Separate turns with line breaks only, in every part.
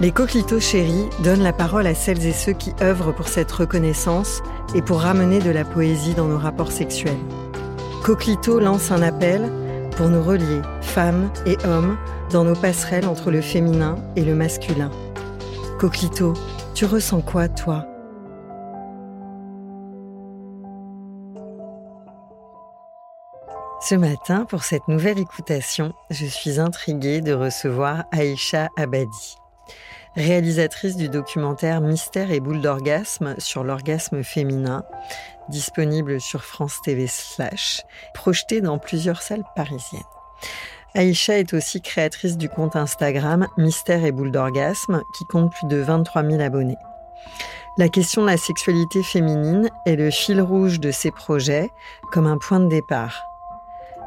Les coquelitos chéris donnent la parole à celles et ceux qui œuvrent pour cette reconnaissance et pour ramener de la poésie dans nos rapports sexuels. Coquelito lance un appel pour nous relier, femmes et hommes, dans nos passerelles entre le féminin et le masculin. Coquelito, tu ressens quoi, toi? Ce matin, pour cette nouvelle écoutation, je suis intriguée de recevoir Aïcha Abadi, réalisatrice du documentaire Mystère et boule d'orgasme sur l'orgasme féminin, disponible sur France TV slash, projeté dans plusieurs salles parisiennes. Aïcha est aussi créatrice du compte Instagram Mystère et boule d'orgasme, qui compte plus de 23 000 abonnés. La question de la sexualité féminine est le fil rouge de ses projets, comme un point de départ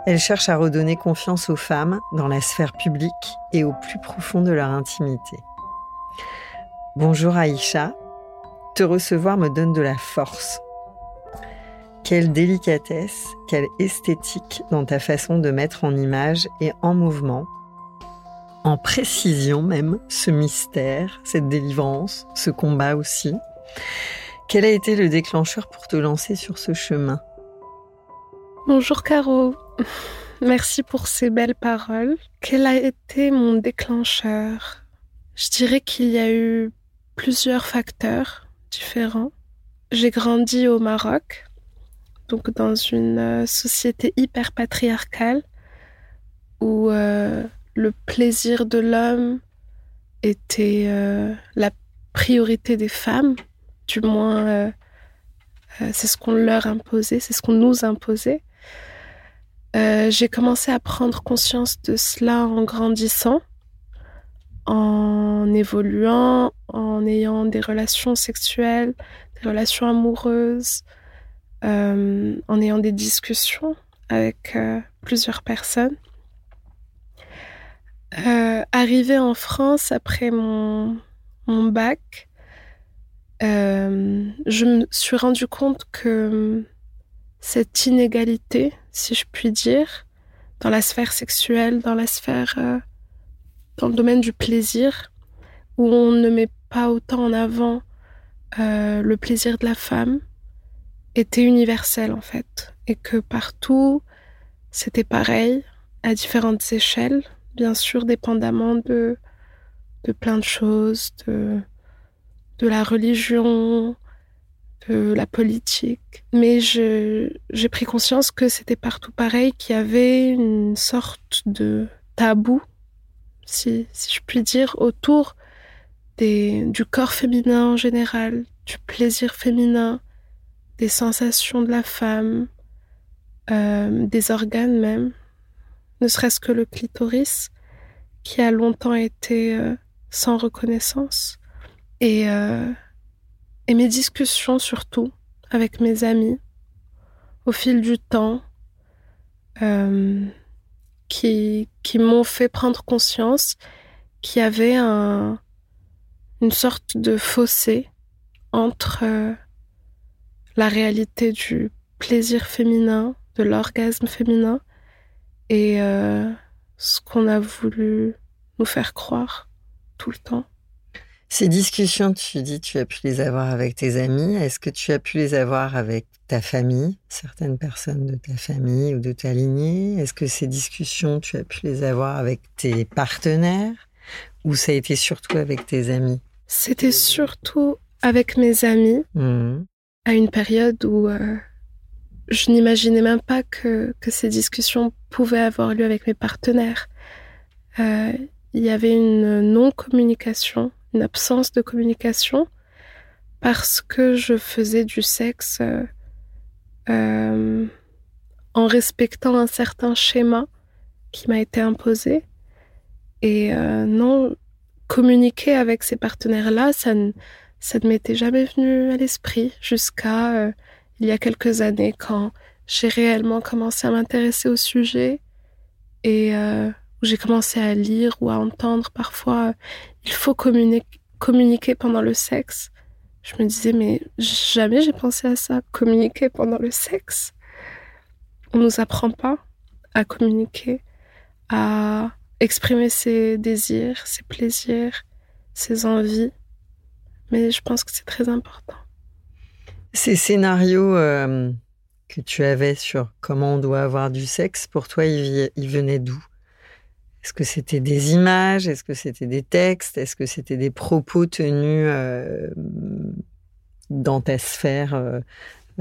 elle cherche à redonner confiance aux femmes dans la sphère publique et au plus profond de leur intimité. Bonjour Aïcha, te recevoir me donne de la force. Quelle délicatesse, quelle esthétique dans ta façon de mettre en image et en mouvement, en précision même, ce mystère, cette délivrance, ce combat aussi. Quel a été le déclencheur pour te lancer sur ce chemin?
Bonjour Caro, merci pour ces belles paroles. Quel a été mon déclencheur? Je dirais qu'il y a eu plusieurs facteurs différents. J'ai grandi au Maroc, donc dans une euh, société hyper patriarcale où euh, le plaisir de l'homme était euh, la priorité des femmes, du moins c'est ce qu'on leur imposait, c'est ce qu'on nous imposait. J'ai commencé à prendre conscience de cela en grandissant, en évoluant, en ayant des relations sexuelles, des relations amoureuses, euh, en ayant des discussions avec euh, plusieurs personnes. arrivée en France après mon, mon bac, je me suis rendu compte que cette inégalité, si je puis dire, dans la sphère sexuelle, dans la sphère, euh, dans le domaine du plaisir, où on ne met pas autant en avant euh, le plaisir de la femme, était universel en fait, et que partout c'était pareil, à différentes échelles, bien sûr, dépendamment de, de plein de choses, de, de la religion, la politique. Mais j'ai pris conscience que c'était partout pareil, qu'il y avait une sorte de tabou, si, je puis dire, autour des, du corps féminin en général, du plaisir féminin, des sensations de la femme, euh, des organes même, ne serait-ce que le clitoris, qui a longtemps été euh, sans reconnaissance. Et euh, et mes discussions surtout avec mes amis au fil du temps qui, m'ont fait prendre conscience qu'il y avait un, une sorte de fossé entre euh, la réalité du plaisir féminin, de l'orgasme féminin, et euh, ce qu'on a voulu nous faire croire tout le temps.
Ces discussions, tu dis, tu as pu les avoir avec tes amis. Est-ce que tu as pu les avoir avec ta famille, certaines personnes de ta famille ou de ta lignée? Est-ce que ces discussions, tu as pu les avoir avec tes partenaires ou ça a été surtout avec tes amis?
C'était surtout avec mes amis
mmh.
à une période où euh, je n'imaginais même pas que, que, ces discussions pouvaient avoir lieu avec mes partenaires. Euh, il y avait une non-communication absence de communication parce que je faisais du sexe euh, euh, en respectant un certain schéma qui m'a été imposé. Et euh, non, communiquer avec ces partenaires-là, ça ne, ça ne m'était jamais venu à l'esprit jusqu'à il y a quelques années quand j'ai réellement commencé à m'intéresser au sujet et j'ai commencé à lire ou à entendre parfois il faut communiquer, pendant le sexe. Je me disais, mais jamais j'ai pensé à ça, communiquer pendant le sexe. On nous apprend pas à communiquer, à exprimer ses désirs, ses plaisirs, ses envies. Mais je pense que c'est très important.
Ces scénarios euh, que tu avais sur comment on doit avoir du sexe, pour toi, ils venaient d'où? Est-ce que c'était des images? Est-ce que c'était des textes? Est-ce que c'était des propos tenus euh, dans ta sphère euh,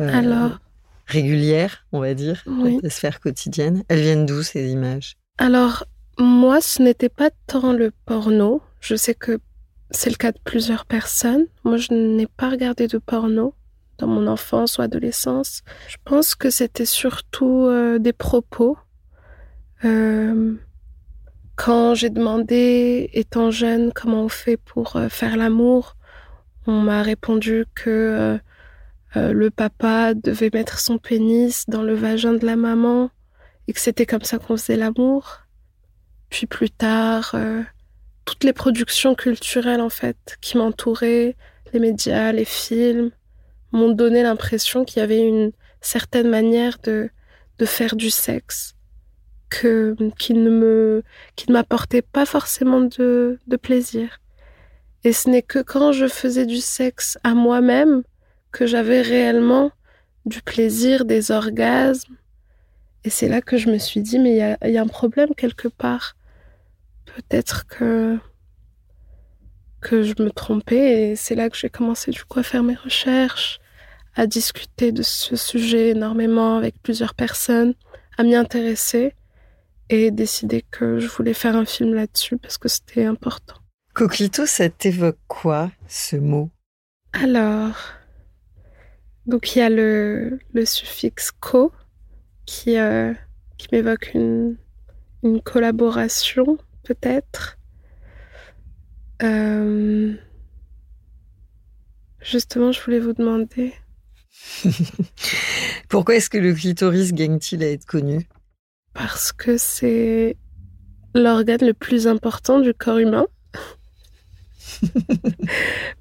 euh, régulière, on va dire, dans ta sphère quotidienne? Elles viennent d'où ces images?
Alors, moi, ce n'était pas tant le porno. Je sais que c'est le cas de plusieurs personnes. Moi, je n'ai pas regardé de porno dans mon enfance ou adolescence. Je pense que c'était surtout des propos. Euh, quand j'ai demandé, étant jeune, comment on fait pour euh, faire l'amour, on m'a répondu que euh, euh, le papa devait mettre son pénis dans le vagin de la maman et que c'était comme ça qu'on faisait l'amour. Puis plus tard, toutes les productions culturelles en fait qui m'entouraient, les médias, les films, m'ont donné l'impression qu'il y avait une certaine manière de, de faire du sexe qui ne me, qui ne m'apportait pas forcément de, de plaisir. Et ce n'est que quand je faisais du sexe à moi-même que j'avais réellement du plaisir, des orgasmes. Et c'est là que je me suis dit, mais il y a, y a, un problème quelque part. Peut-être que, que je me trompais et c'est là que j'ai commencé du coup à faire mes recherches, à discuter de ce sujet énormément avec plusieurs personnes, à m'y intéresser et décidé que je voulais faire un film là-dessus parce que c'était important.
Coquito, ça t'évoque quoi, ce mot?
Alors, donc il y a le, le suffixe co qui, euh, qui m'évoque une, une collaboration, peut-être. Euh, justement, je voulais vous demander.
Pourquoi est-ce que le clitoris gagne-t-il à être connu?
Parce que c'est l'organe le plus important du corps humain.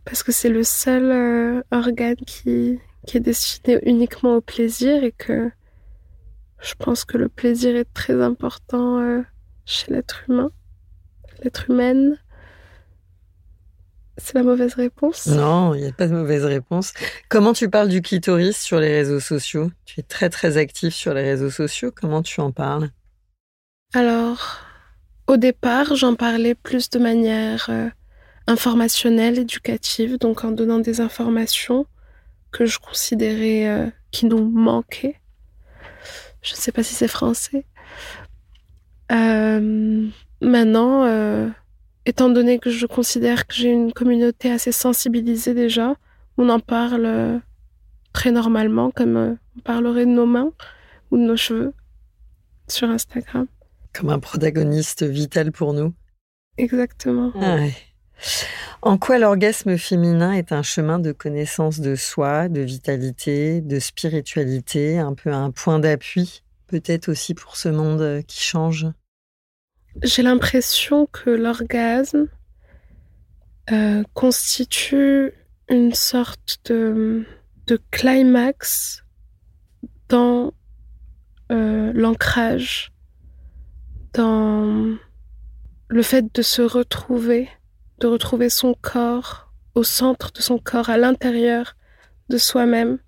parce que c'est le seul euh, organe qui, qui est destiné uniquement au plaisir et que je pense que le plaisir est très important euh, chez l'être humain, l'être humaine. C'est la mauvaise réponse?
Non, il n'y a pas de mauvaise réponse. Comment tu parles du clitoris sur les réseaux sociaux? Tu es très très actif sur les réseaux sociaux. Comment tu en parles?
Alors, au départ, j'en parlais plus de manière euh, informationnelle, éducative, donc en donnant des informations que je considérais euh, qui nous manquaient. Je ne sais pas si c'est français. Euh, maintenant étant donné que je considère que j'ai une communauté assez sensibilisée déjà, on en parle euh, très normalement, comme euh, on parlerait de nos mains ou de nos cheveux sur Instagram.
Comme un protagoniste vital pour nous.
Exactement.
Ah en quoi l'orgasme féminin est un chemin de connaissance de soi, de vitalité, de spiritualité, un peu un point d'appui, peut-être aussi pour ce monde qui change?
J'ai l'impression que l'orgasme euh, constitue une sorte de de climax dans euh, l'ancrage, dans le fait de se retrouver, de retrouver son corps au centre de son corps, à l'intérieur de soi-même.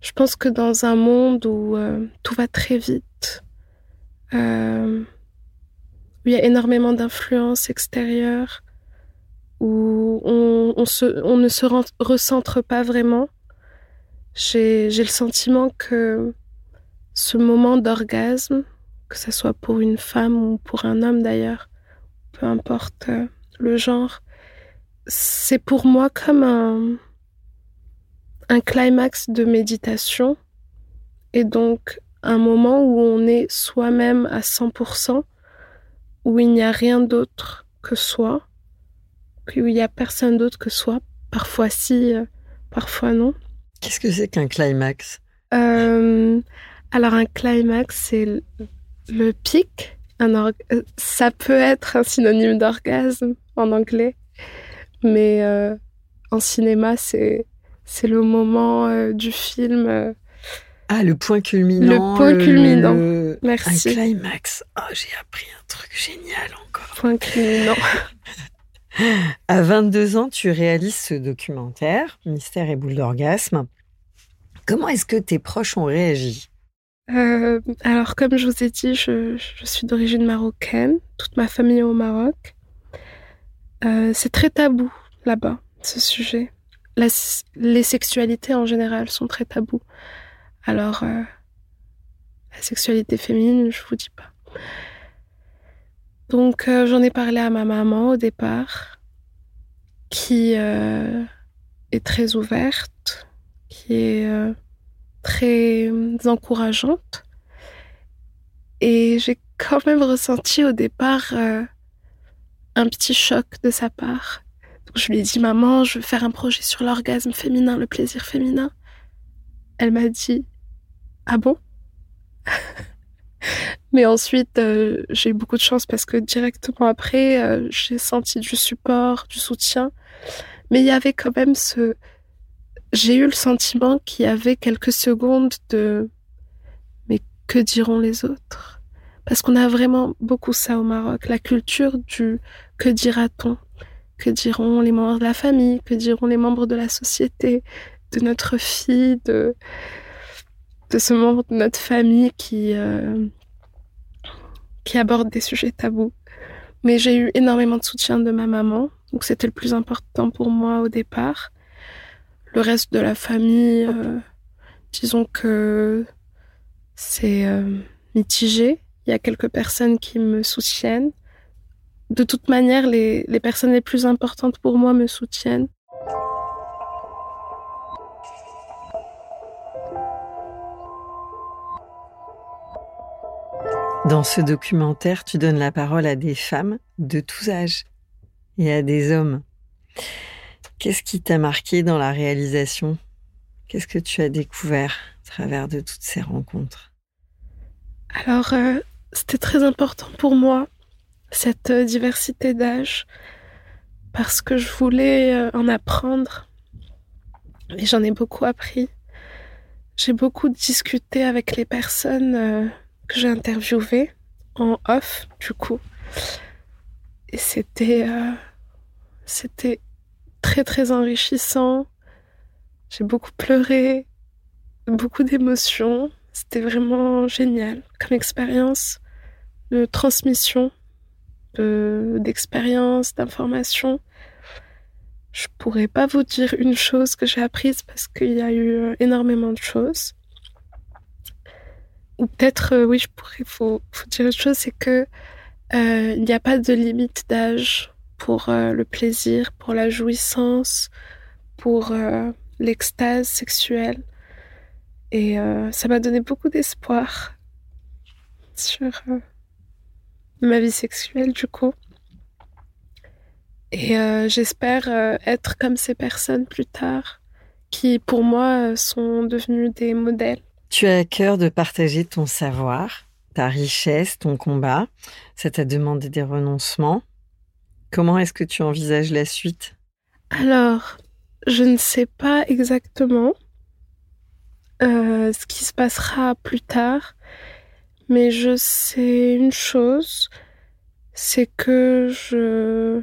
Je pense que dans un monde où euh, tout va très vite, euh, il y a énormément d'influences extérieures, où on, ne se recentre pas vraiment, j'ai le sentiment que ce moment d'orgasme, que ce soit pour une femme ou pour un homme d'ailleurs, peu importe euh, le genre, c'est pour moi comme un, un climax de méditation. Et donc un moment où on est soi-même à 100%, où il n'y a rien d'autre que soi, où il n'y a personne d'autre que soi, parfois si, euh, parfois non.
Qu'est-ce que c'est qu'un climax?
Euh, Alors un climax, c'est le pic. Un euh, ça peut être un synonyme d'orgasme en anglais, mais euh, en cinéma, c'est c'est le moment du film.
Ah, le point culminant.
Le point culminant. Merci.
Un climax. Oh, j'ai appris un truc génial encore.
Point culminant.
À 22 ans, tu réalises ce documentaire, Mystère et boule d'orgasme. Comment est-ce que tes proches ont réagi?
Euh, Alors, comme je vous ai dit, je, suis d'origine marocaine. Toute ma famille est au Maroc. Euh, c'est très tabou là-bas, ce sujet. les sexualités en général sont très tabous. Alors, euh, la sexualité féminine, je vous dis pas. Donc euh, j'en ai parlé à ma maman au départ, qui euh, est très ouverte, qui est très encourageante. Et j'ai quand même ressenti au départ un petit choc de sa part. Donc je lui ai dit, maman, je veux faire un projet sur l'orgasme féminin, le plaisir féminin. Elle m'a dit, ah bon? Mais ensuite, euh, j'ai eu beaucoup de chance parce que directement après, euh, j'ai senti du support, du soutien. Mais il y avait quand même ce... J'ai eu le sentiment qu'il y avait quelques secondes de... Mais que diront les autres? Parce qu'on a vraiment beaucoup ça au Maroc, la culture du que dira-t-on? Que diront les membres de la famille? Que diront les membres de la société? De notre fille? De, de ce membre de notre famille qui... Euh, qui aborde des sujets tabous. Mais j'ai eu énormément de soutien de ma maman, donc c'était le plus important pour moi au départ. Le reste de la famille, euh, disons que c'est euh, mitigé. Il y a quelques personnes qui me soutiennent. De toute manière, les, les personnes les plus importantes pour moi me soutiennent.
Dans ce documentaire, tu donnes la parole à des femmes de tous âges et à des hommes. Qu'est-ce qui t'a marqué dans la réalisation? Qu'est-ce que tu as découvert à travers de toutes ces rencontres?
Alors, euh, c'était très important pour moi, cette euh, diversité d'âge, parce que je voulais euh, en apprendre. Et j'en ai beaucoup appris. J'ai beaucoup discuté avec les personnes que j'ai interviewé en off, du coup. Et c'était, euh, c'était très, très enrichissant. J'ai beaucoup pleuré, beaucoup d'émotions. C'était vraiment génial comme expérience de transmission d'expérience, d'information. Je pourrais pas vous dire une chose que j'ai apprise parce qu'il y a eu euh, énormément de choses ou peut-être, euh, oui, je faut dire autre chose, c'est que euh, il n'y a pas de limite d'âge pour euh, le plaisir, pour la jouissance, pour l'extase sexuelle. Et ça m'a donné beaucoup d'espoir sur ma vie sexuelle, du coup. Et j'espère être comme ces personnes plus tard, qui pour moi sont devenues des modèles
tu as à cœur de partager ton savoir, ta richesse, ton combat. Ça t'a demandé des renoncements. Comment est-ce que tu envisages la suite?
Alors, Je ne sais pas exactement euh, ce qui se passera plus tard, mais je sais une chose, c'est que je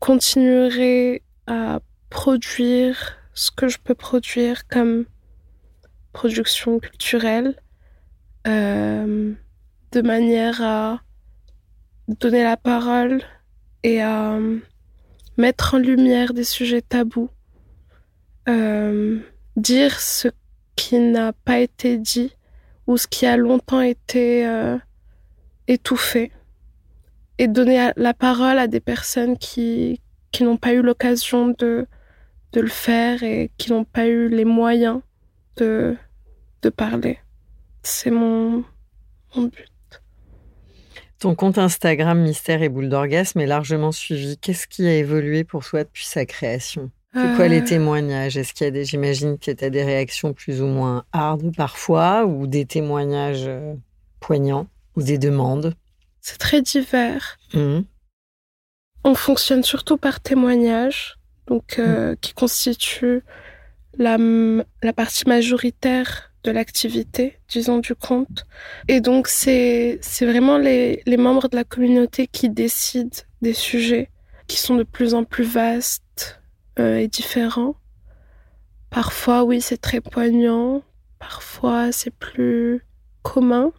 continuerai à produire ce que je peux produire comme production culturelle euh, de manière à donner la parole et à mettre en lumière des sujets tabous, euh, dire ce qui n'a pas été dit ou ce qui a longtemps été euh, étouffé. Et donner la parole à des personnes qui, qui n'ont pas eu l'occasion de, de le faire et qui n'ont pas eu les moyens de, de parler. C'est mon, mon but.
Ton compte Instagram Mystère et Boule d'Orgasme est largement suivi. Qu'est-ce qui a évolué pour toi depuis sa création? C'est quoi les
Euh,
témoignages? Est-ce qu'il y a des, j'imagine que tu as des réactions plus ou moins hardes parfois, ou des témoignages euh, poignants, ou des demandes?
C'est très divers.
Mhm.
On fonctionne surtout par témoignage, donc euh, qui constitue la, partie majoritaire de l'activité, disons du compte. Et donc c'est c'est vraiment les, les membres de la communauté qui décident des sujets qui sont de plus en plus vastes euh, et différents. Parfois oui c'est très poignant, parfois c'est plus commun.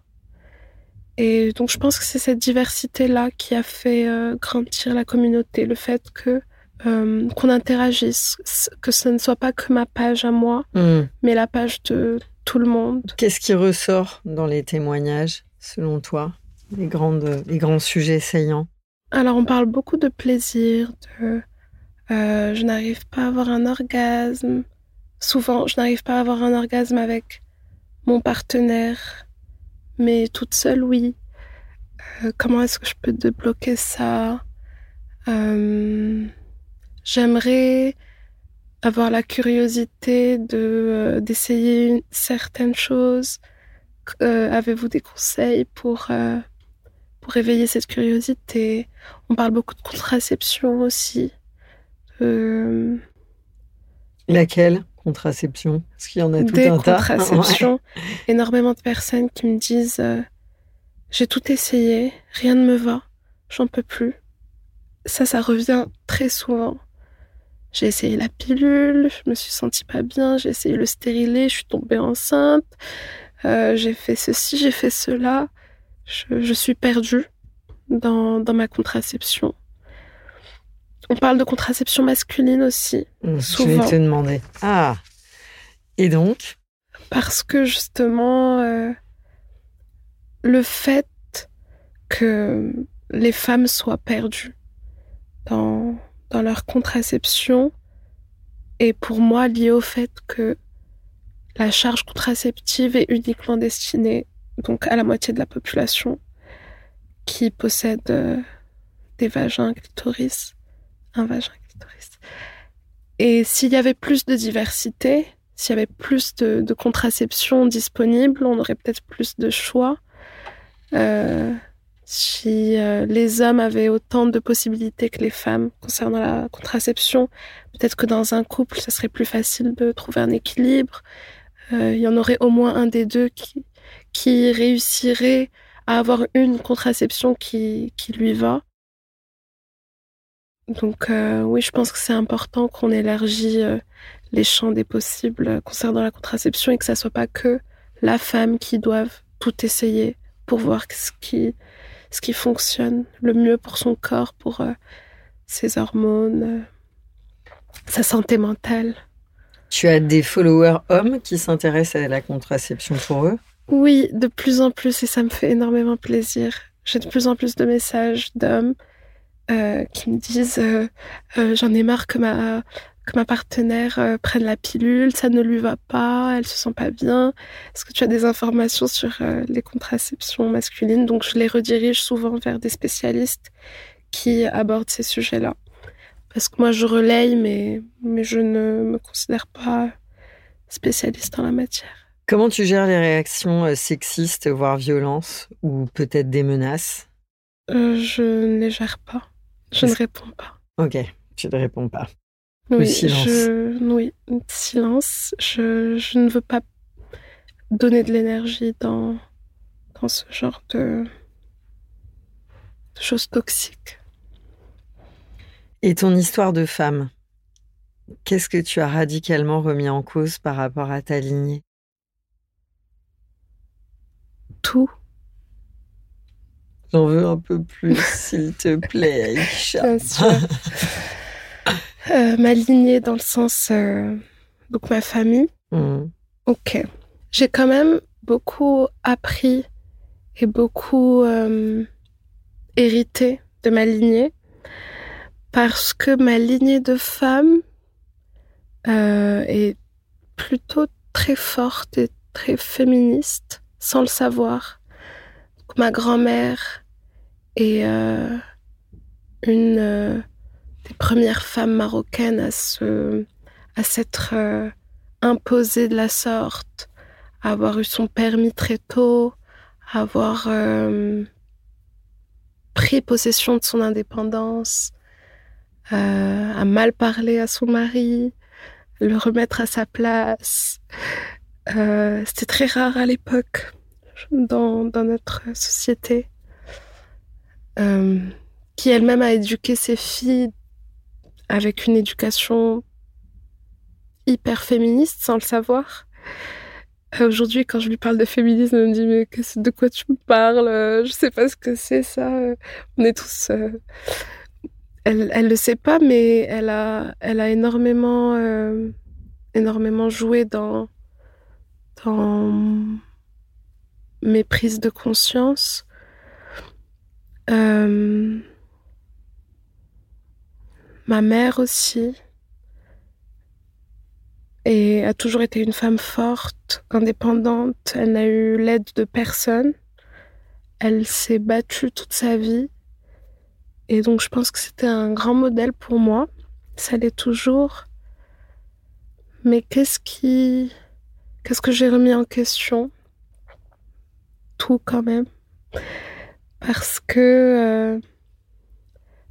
Et donc je pense que c'est cette diversité-là qui a fait euh, grandir la communauté, le fait que euh, qu'on interagisse, que ce ne soit pas que ma page à moi,
Mhm.
mais la page de tout le monde.
Qu'est-ce qui ressort dans les témoignages, selon toi les, grandes, les grands sujets saillants?
Alors on parle beaucoup de plaisir, de euh, je n'arrive pas à avoir un orgasme. Souvent, je n'arrive pas à avoir un orgasme avec mon partenaire, mais toute seule, oui. Euh, comment est-ce que je peux débloquer ça? Euh, J'aimerais avoir la curiosité de euh, d'essayer certaines choses. Euh, Avez-vous des conseils pour euh, pour éveiller cette curiosité? On parle beaucoup de contraception aussi. Euh,
Laquelle Contraception? Parce qu'il y en a tout
des
un tas.
contraceptions. Énormément de personnes qui me disent euh, j'ai tout essayé, rien ne me va, j'en peux plus. Ça, ça revient très souvent. J'ai essayé la pilule, je me suis sentie pas bien, j'ai essayé le stérilet, je suis tombée enceinte, euh, j'ai fait ceci, j'ai fait cela. Je, je suis perdue dans, dans ma contraception. On parle de contraception masculine aussi.
Je
Souvent.
vais te demander. Ah Et donc?
Parce que justement, euh, le fait que les femmes soient perdues dans, dans leur contraception est pour moi lié au fait que la charge contraceptive est uniquement destinée donc à la moitié de la population qui possède euh, des vagins clitoris, un vagin clitoris. Et s'il y avait plus de diversité, s'il y avait plus de, de contraception disponible, on aurait peut-être plus de choix. Euh, si euh, les hommes avaient autant de possibilités que les femmes concernant la contraception, peut-être que dans un couple, ça serait plus facile de trouver un équilibre. Euh, il y en aurait au moins un des deux qui, qui réussirait à avoir une contraception qui, qui lui va. Donc euh, oui, je pense que c'est important qu'on élargit les champs des possibles concernant la contraception et que ça soit pas que la femme qui doive tout essayer pour voir ce qui, ce qui fonctionne le mieux pour son corps, pour euh, ses hormones, euh, sa santé mentale.
Tu as des followers hommes qui s'intéressent à la contraception pour eux?
Oui, de plus en plus, et ça me fait énormément plaisir. J'ai de plus en plus de messages d'hommes euh, qui me disent euh, euh, j'en ai marre que ma que ma partenaire euh, prenne la pilule, ça ne lui va pas, elle se sent pas bien. Est-ce que tu as des informations sur euh, les contraceptions masculines? Donc je les redirige souvent vers des spécialistes qui abordent ces sujets-là. Parce que moi je relaye, mais mais je ne me considère pas spécialiste en la matière.
Comment tu gères les réactions euh, sexistes, voire violences, ou peut-être des menaces?
Euh, je ne les gère pas. Je ne réponds pas.
Ok, tu ne réponds pas.
Oui,
silence.
Je, oui, silence. Je, je, ne veux pas donner de l'énergie dans, dans ce genre de, de choses toxiques.
Et ton histoire de femme, qu'est-ce que tu as radicalement remis en cause par rapport à ta lignée?
Tout.
J'en veux un peu plus, s'il te plaît, Aïcha.
Bien sûr. euh, ma lignée dans le sens... Euh, donc ma famille.
Mmh.
Ok. J'ai quand même beaucoup appris et beaucoup euh, hérité de ma lignée parce que ma lignée de femmes est plutôt très forte et très féministe sans le savoir. Donc, ma grand-mère est une des premières femmes marocaines à se à s'être euh, imposée de la sorte, à avoir eu son permis très tôt, à avoir euh, pris possession de son indépendance, euh, à mal parler à son mari, le remettre à sa place. Euh, C'était très rare à l'époque dans, dans, notre société, qui elle-même a éduqué ses filles avec une éducation hyper féministe sans le savoir. Euh, Aujourd'hui, quand je lui parle de féminisme, elle me dit mais de quoi tu me parles? Je sais pas ce que c'est ça. On est tous. Euh... Elle, elle le sait pas, mais elle a, elle a énormément, euh, énormément joué dans, dans mes prises de conscience. Euh, ma mère aussi et a toujours été une femme forte, indépendante. Elle n'a eu l'aide de personne. Elle s'est battue toute sa vie. Et donc je pense que c'était un grand modèle pour moi. Ça l'est toujours. Mais qu'est-ce qui... Qu'est-ce que j'ai remis en question? Tout quand même. Parce que... Euh...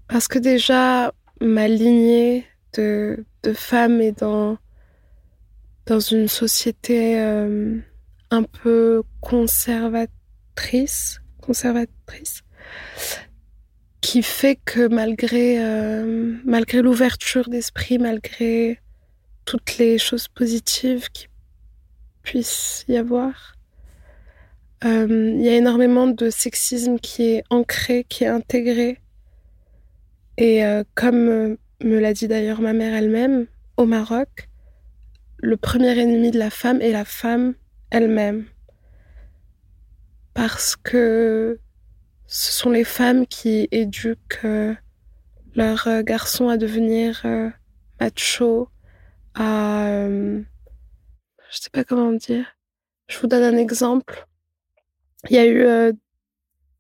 Parce que déjà, ma lignée de, de femmes est dans une société euh, un peu conservatrice, conservatrice, qui fait que malgré euh, malgré l'ouverture d'esprit, malgré toutes les choses positives qui puissent y avoir, euh, il y a énormément de sexisme qui est ancré, qui est intégré. Et comme me l'a dit d'ailleurs ma mère elle-même, au Maroc, le premier ennemi de la femme est la femme elle-même. Parce que ce sont les femmes qui éduquent euh, leurs euh, garçons à devenir euh, macho, à... Euh, je sais pas comment dire. Je vous donne un exemple. Il y a eu euh,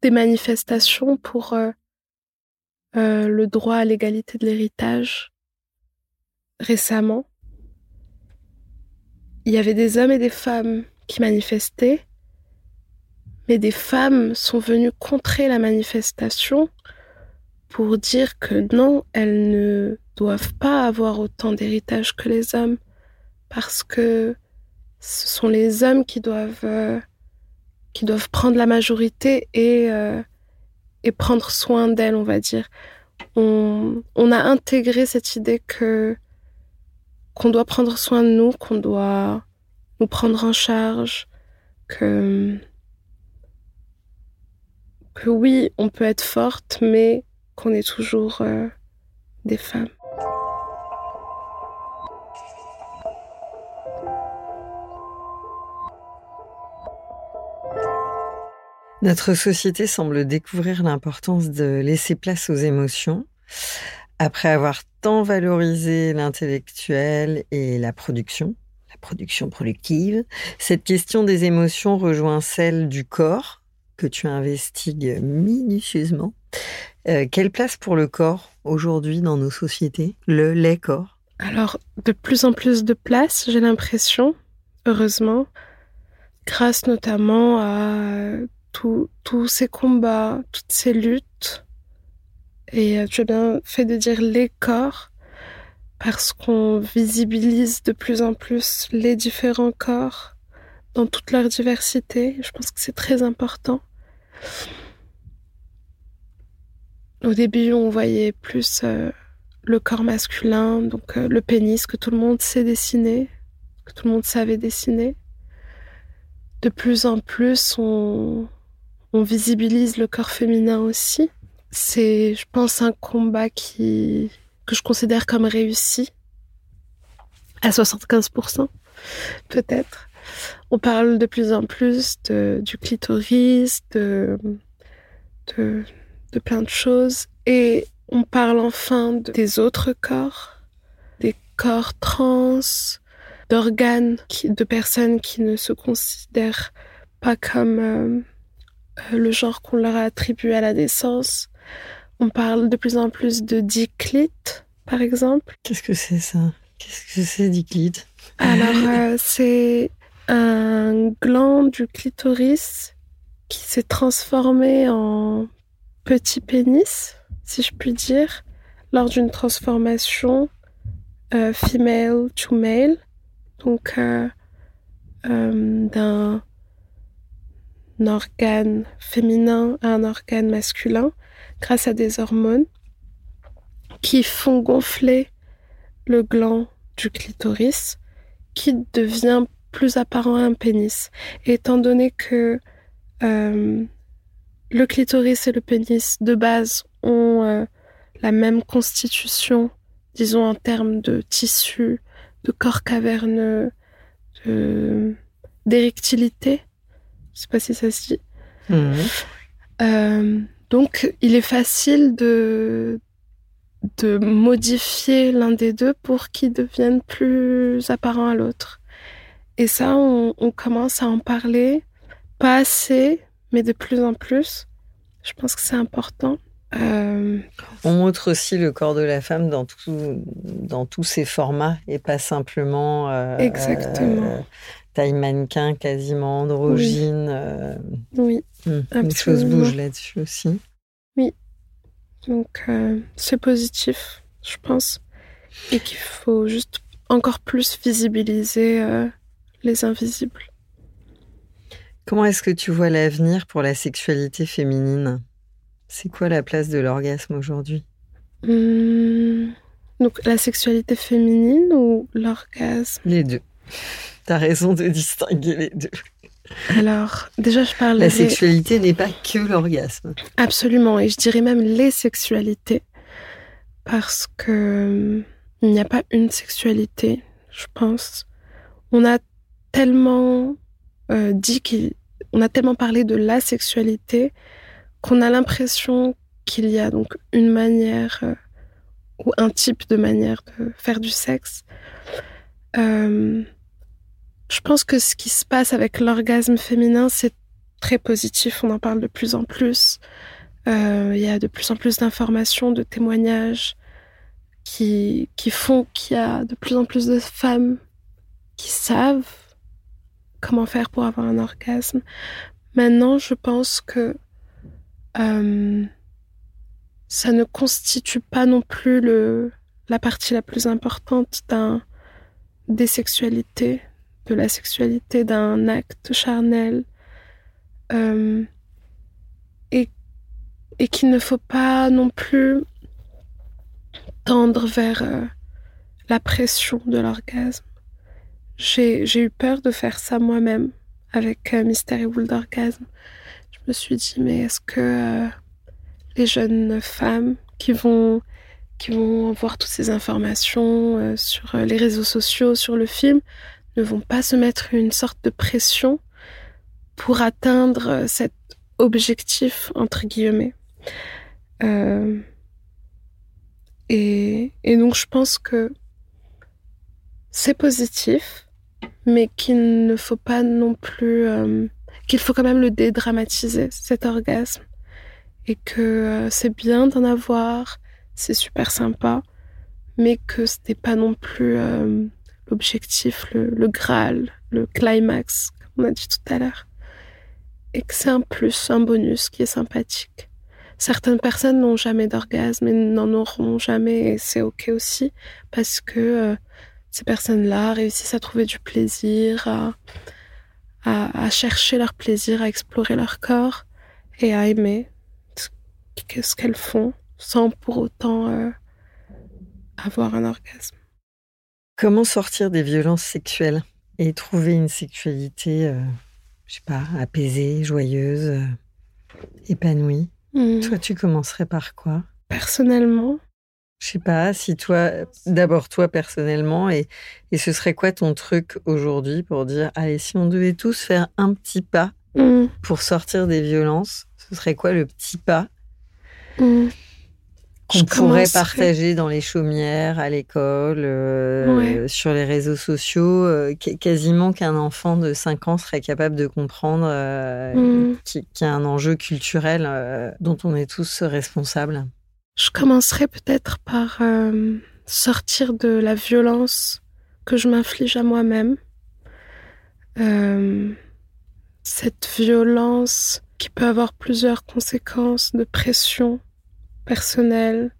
des manifestations pour le droit à l'égalité de l'héritage. Récemment il y avait des hommes et des femmes qui manifestaient, mais des femmes sont venues contrer la manifestation pour dire que non, elles ne doivent pas avoir autant d'héritage que les hommes, parce que ce sont les hommes qui doivent, euh, qui doivent prendre la majorité et, euh, et prendre soin d'elles, on va dire. On, on a intégré cette idée que qu'on doit prendre soin de nous, qu'on doit nous prendre en charge, que que oui, on peut être forte, mais qu'on est toujours euh, des femmes.
Notre société semble découvrir l'importance de laisser place aux émotions. Après avoir tant valorisé l'intellectuel et la production, la production productive, cette question des émotions rejoint celle du corps que tu investigues minutieusement. Euh, quelle place pour le corps aujourd'hui dans nos sociétés, le les corps?
Alors, de plus en plus de place, j'ai l'impression, heureusement, grâce notamment à tous ces combats, toutes ces luttes et tu as bien fait de dire les corps, parce qu'on visibilise de plus en plus les différents corps dans toute leur diversité. Je pense que c'est très important. Au début, on voyait plus euh, le corps masculin, donc euh, le pénis que tout le monde sait dessiner, que tout le monde savait dessiner. De plus en plus, on, on visibilise le corps féminin aussi. C'est, je pense, un combat qui, que je considère comme réussi à 75%, peut-être. On parle de plus en plus de, du clitoris, de, de, plein de choses. Et on parle enfin des autres corps, des corps trans, d'organes, de personnes qui ne se considèrent pas comme euh, le genre qu'on leur a attribué à la naissance. On parle de plus en plus de diclite, par exemple.
Qu'est-ce que c'est ça? Qu'est-ce que c'est diclite?
Alors, euh, c'est un gland du clitoris qui s'est transformé en petit pénis, si je puis dire, lors d'une transformation euh, female to male, donc euh, euh, d'un organe féminin à un organe masculin, grâce à des hormones qui font gonfler le gland du clitoris, qui devient plus apparent à un pénis. Étant donné que euh, le clitoris et le pénis de base ont euh, la même constitution, disons en termes de tissu, de corps caverneux, d'érectilité. Je sais pas si ça se dit.
Mhm.
Euh, donc, il est facile de, de modifier l'un des deux pour qu'il devienne plus apparent à l'autre. Et ça, on, on, commence à en parler, pas assez, mais de plus en plus. Je pense que c'est important. Euh...
On montre aussi le corps de la femme dans, tout, dans tous ses formats et pas simplement euh,
Exactement.
Euh, taille mannequin, quasiment androgyne. Euh,
Oui.
hum, les choses bougent là-dessus aussi.
Oui. Donc euh, c'est positif, je pense, et qu'il faut juste encore plus visibiliser euh, les invisibles.
Comment est-ce que tu vois l'avenir pour la sexualité féminine? C'est quoi la place de l'orgasme aujourd'hui?
Hum, Donc la sexualité féminine ou l'orgasme?
Les deux. T'as raison de distinguer les deux.
Alors, déjà, je parle
La sexualité n'est pas que l'orgasme.
Absolument, et je dirais même les sexualités, parce que il n'y a pas une sexualité, je pense. On a tellement euh, dit qu'il, on a tellement parlé de la sexualité qu'on a l'impression qu'il y a donc une manière euh, ou un type de manière de faire du sexe. Euh, je pense que ce qui se passe avec l'orgasme féminin, c'est très positif. On en parle de plus en plus. Euh, Il y a de plus en plus d'informations, de témoignages qui, qui font qu'il y a de plus en plus de femmes qui savent comment faire pour avoir un orgasme. Maintenant, je pense que euh, ça ne constitue pas non plus la partie la plus importante d'un, des sexualités, de la sexualité, d'un acte charnel. Euh, et, et qu'il ne faut pas non plus tendre vers euh, la pression de l'orgasme. J'ai, eu peur de faire ça moi-même avec euh, Mystère et Boule d'orgasme. Je me suis dit, mais est-ce que euh, les jeunes femmes qui vont, qui vont voir toutes ces informations sur les réseaux sociaux, sur le film, ne vont pas se mettre une sorte de pression pour atteindre cet objectif, entre guillemets. Euh, et, donc je pense que c'est positif, mais qu'il ne faut pas non plus, euh, qu'il faut quand même le dédramatiser, cet orgasme. Et que euh, c'est bien d'en avoir, c'est super sympa, mais que c'était pas non plus l'objectif, le, Graal, le climax, comme on a dit tout à l'heure. Et que c'est un plus, un bonus qui est sympathique. Certaines personnes n'ont jamais d'orgasme et n'en auront jamais et c'est ok aussi parce que euh, ces personnes-là réussissent à trouver du plaisir, à, à, chercher leur plaisir, à explorer leur corps et à aimer ce qu'elles font sans pour autant euh, avoir un orgasme.
Comment sortir des violences sexuelles et trouver une sexualité, euh, je sais pas, apaisée, joyeuse, euh, épanouie? Hmm. Toi, tu commencerais par quoi?
Personnellement,
je sais pas si toi, d'abord toi personnellement, et, et ce serait quoi ton truc aujourd'hui pour dire, allez, si on devait tous faire un petit pas hmm. pour sortir des violences, ce serait quoi le petit pas? Hmm qu'on pourrait partager dans les chaumières, à l'école, euh, sur les réseaux sociaux, euh, quasiment qu'un enfant de 5 ans serait capable de comprendre euh, mm. qu'il y a un enjeu culturel dont on est tous responsables.
Je commencerai peut-être par sortir de la violence que je m'inflige à moi-même. cette violence qui peut avoir plusieurs conséquences de pression, personnel,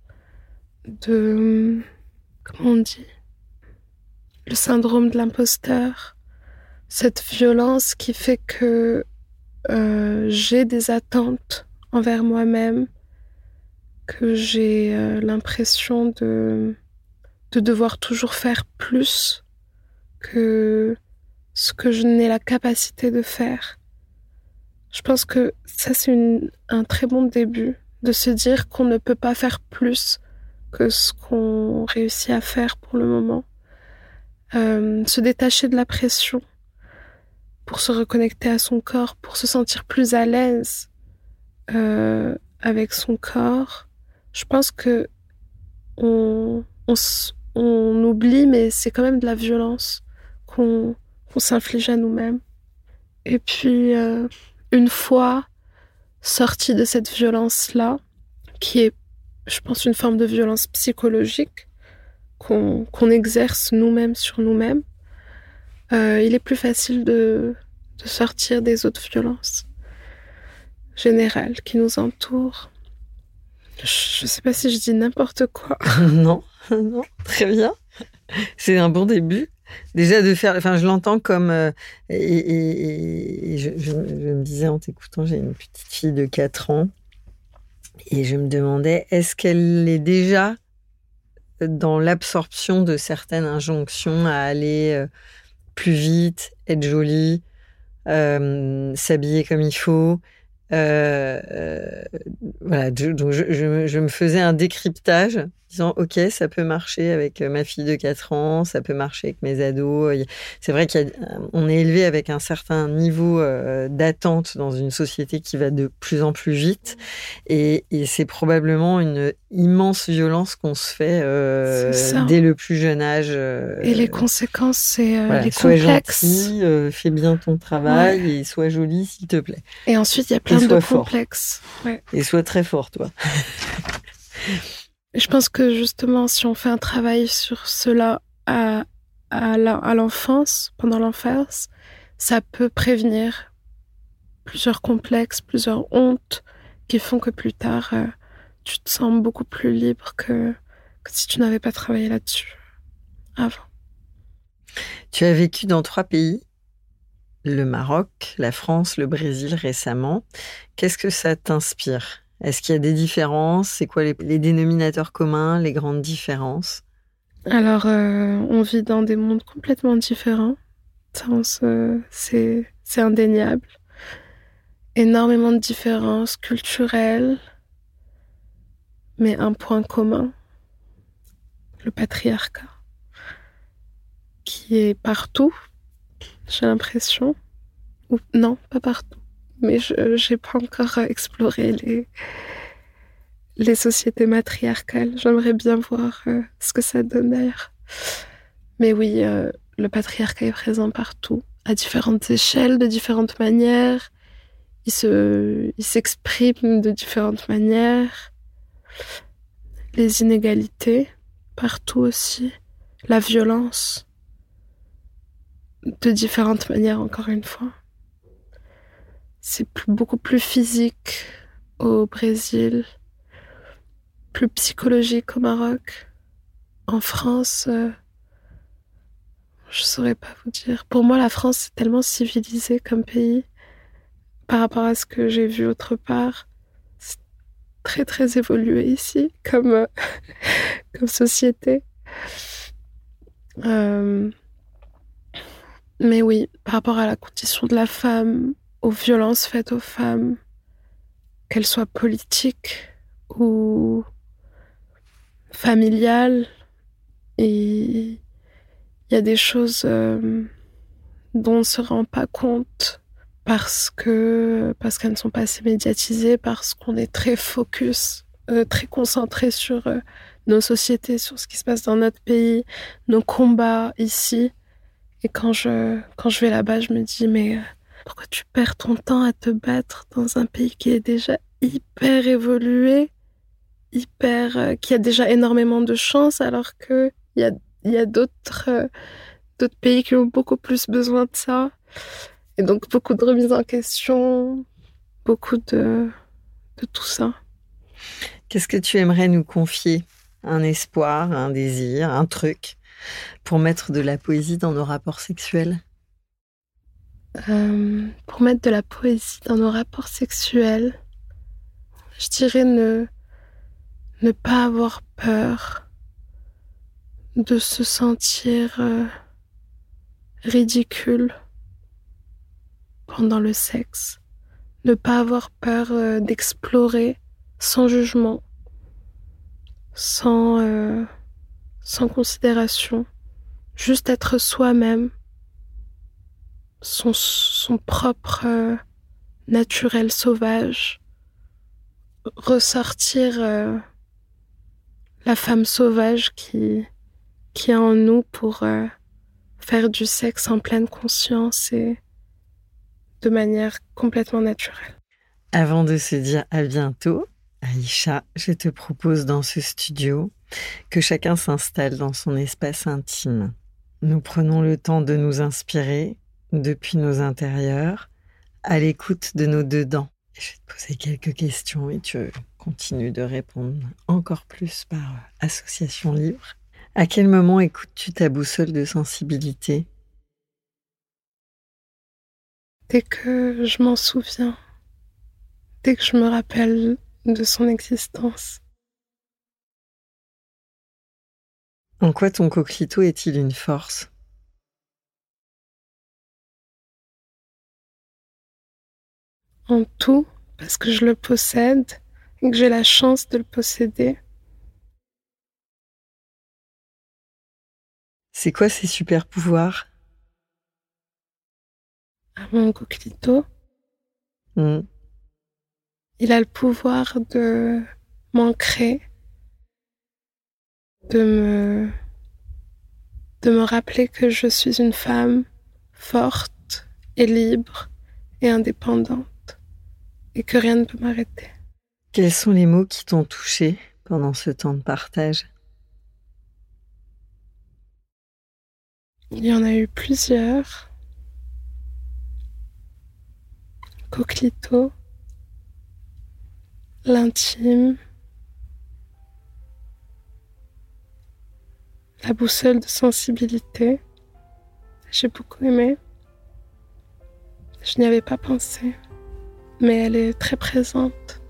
de... Comment on dit Le syndrome de l'imposteur. Cette violence qui fait que euh, j'ai des attentes envers moi-même, que j'ai euh, l'impression de, de devoir toujours faire plus que ce que je n'ai la capacité de faire. Je pense que ça, c'est un très bon début de se dire qu'on ne peut pas faire plus que ce qu'on réussit à faire pour le moment. Euh, se détacher de la pression pour se reconnecter à son corps, pour se sentir plus à l'aise euh, avec son corps. Je pense que on, on, oublie, mais c'est quand même de la violence qu'on s'inflige à nous-mêmes. Et puis, euh, une fois sortie de cette violence-là, qui est, je pense, une forme de violence psychologique qu'on exerce nous-mêmes sur nous-mêmes, euh, il est plus facile de, de sortir des autres violences générales qui nous entourent. Je ne sais pas si je dis n'importe quoi.
non, non, très bien. C'est un bon début. Déjà de faire, enfin je l'entends comme, euh, et, je, me disais en t'écoutant, j'ai une petite fille de 4 ans, et je me demandais, est-ce qu'elle est déjà dans l'absorption de certaines injonctions à aller euh, plus vite, être jolie, euh, s'habiller comme il faut, voilà, donc je, je, me faisais un décryptage disant ok ça peut marcher avec euh, ma fille de 4 ans ça peut marcher avec mes ados. C'est vrai qu'on est élevé avec un certain niveau euh, d'attente dans une société qui va de plus en plus vite. Et, c'est probablement une immense violence qu'on se fait euh, dès le plus jeune âge
et les conséquences c'est les
sois gentil fais bien ton travail et sois jolie s'il te plaît.
Et ensuite il y a plein de complexes.
Et sois très fort toi
je pense que justement, si on fait un travail sur cela à, l'enfance, pendant l'enfance, ça peut prévenir plusieurs complexes, plusieurs hontes qui font que plus tard, euh, tu te sens beaucoup plus libre que si tu n'avais pas travaillé là-dessus avant.
Tu as vécu dans trois pays, le Maroc, la France, le Brésil récemment. Qu'est-ce que ça t'inspire? Est-ce qu'il y a des différences? C'est quoi les, dénominateurs communs, les grandes différences?
Alors, euh, on vit dans des mondes complètement différents. c'est indéniable. Énormément de différences culturelles, mais un point commun, le patriarcat, qui est partout, j'ai l'impression. Non, pas partout mais je n'ai pas encore exploré les, sociétés matriarcales. J'aimerais bien voir euh, ce que ça donne d'ailleurs. Mais oui, euh, le patriarcat est présent partout, à différentes échelles, de différentes manières. Il s'exprime de différentes manières. Les inégalités, partout aussi. La violence, de différentes manières encore une fois c'est beaucoup plus physique au Brésil, plus psychologique au Maroc. En France, euh, je saurais pas vous dire. Pour moi, la France, c'est tellement civilisé comme pays par rapport à ce que j'ai vu autre part. C'est très, très évolué ici comme, euh, comme société. Euh, mais oui, par rapport à la condition de la femme, aux violences faites aux femmes, qu'elles soient politiques ou familiales, et il y a des choses euh, dont on ne se rend pas compte parce que parce qu'elles ne sont pas assez médiatisées, parce qu'on est très focus, euh, très concentré sur euh, nos sociétés, sur ce qui se passe dans notre pays, nos combats ici. Et quand je quand je vais là-bas, je me dis mais pourquoi tu perds ton temps à te battre dans un pays qui est déjà hyper évolué, hyper qui a déjà énormément de chance alors que il y a euh, d'autres pays qui ont beaucoup plus besoin de ça? Et donc beaucoup de remises en question, beaucoup de tout ça.
Qu'est-ce que tu aimerais nous confier? Un espoir, un désir, un truc pour mettre de la poésie dans nos rapports sexuels?
Euh, Pour mettre de la poésie dans nos rapports sexuels, je dirais ne, ne pas avoir peur de se sentir euh, ridicule pendant le sexe, ne pas avoir peur euh, d'explorer sans jugement, sans, sans considération, juste être soi-même, son, son propre naturel sauvage, ressortir la femme sauvage qui, qui est en nous pour euh, faire du sexe en pleine conscience et de manière complètement naturelle.
Avant de se dire à bientôt, Aïcha, je te propose dans ce studio que chacun s'installe dans son espace intime. Nous prenons le temps de nous inspirer depuis nos intérieurs, à l'écoute de nos dedans. Je vais te poser quelques questions et tu continues de répondre encore plus par association libre. À quel moment écoutes-tu ta boussole de sensibilité?
Dès que je m'en souviens, dès que je me rappelle de son existence.
En quoi ton coquelicot est-il une force?
En tout, parce que je le possède et que j'ai la chance de le posséder.
C'est quoi ces super pouvoirs?
Mon coquelito.
Hmm.
Il a le pouvoir de m'ancrer, de me, de me rappeler que je suis une femme forte et libre et indépendante et que rien ne peut m'arrêter.
Quels sont les mots qui t'ont touché pendant ce temps de partage?
Il y en a eu plusieurs. Coquelito, l'intime, la boussole de sensibilité. J'ai beaucoup aimé. Je n'y avais pas pensé, mais elle est très présente.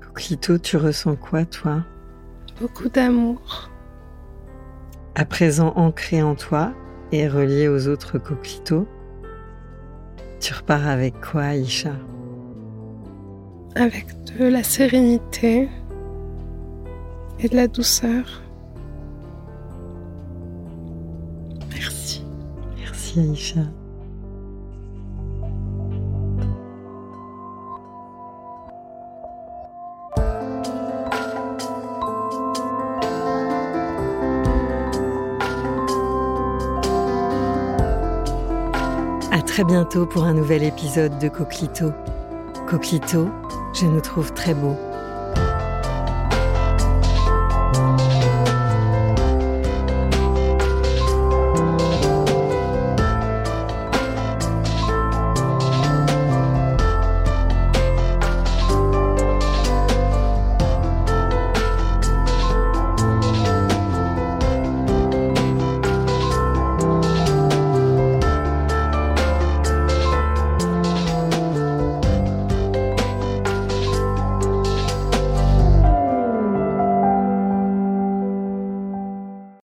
Coquelito, tu ressens quoi, toi?
Beaucoup d'amour.
À présent ancré en toi et relié aux autres coquelicots, tu repars avec quoi, Aïcha?
Avec de la sérénité et de la douceur.
Merci, Aïcha. très bientôt pour un nouvel épisode de Coquelito. Coquelito, je nous trouve très beau.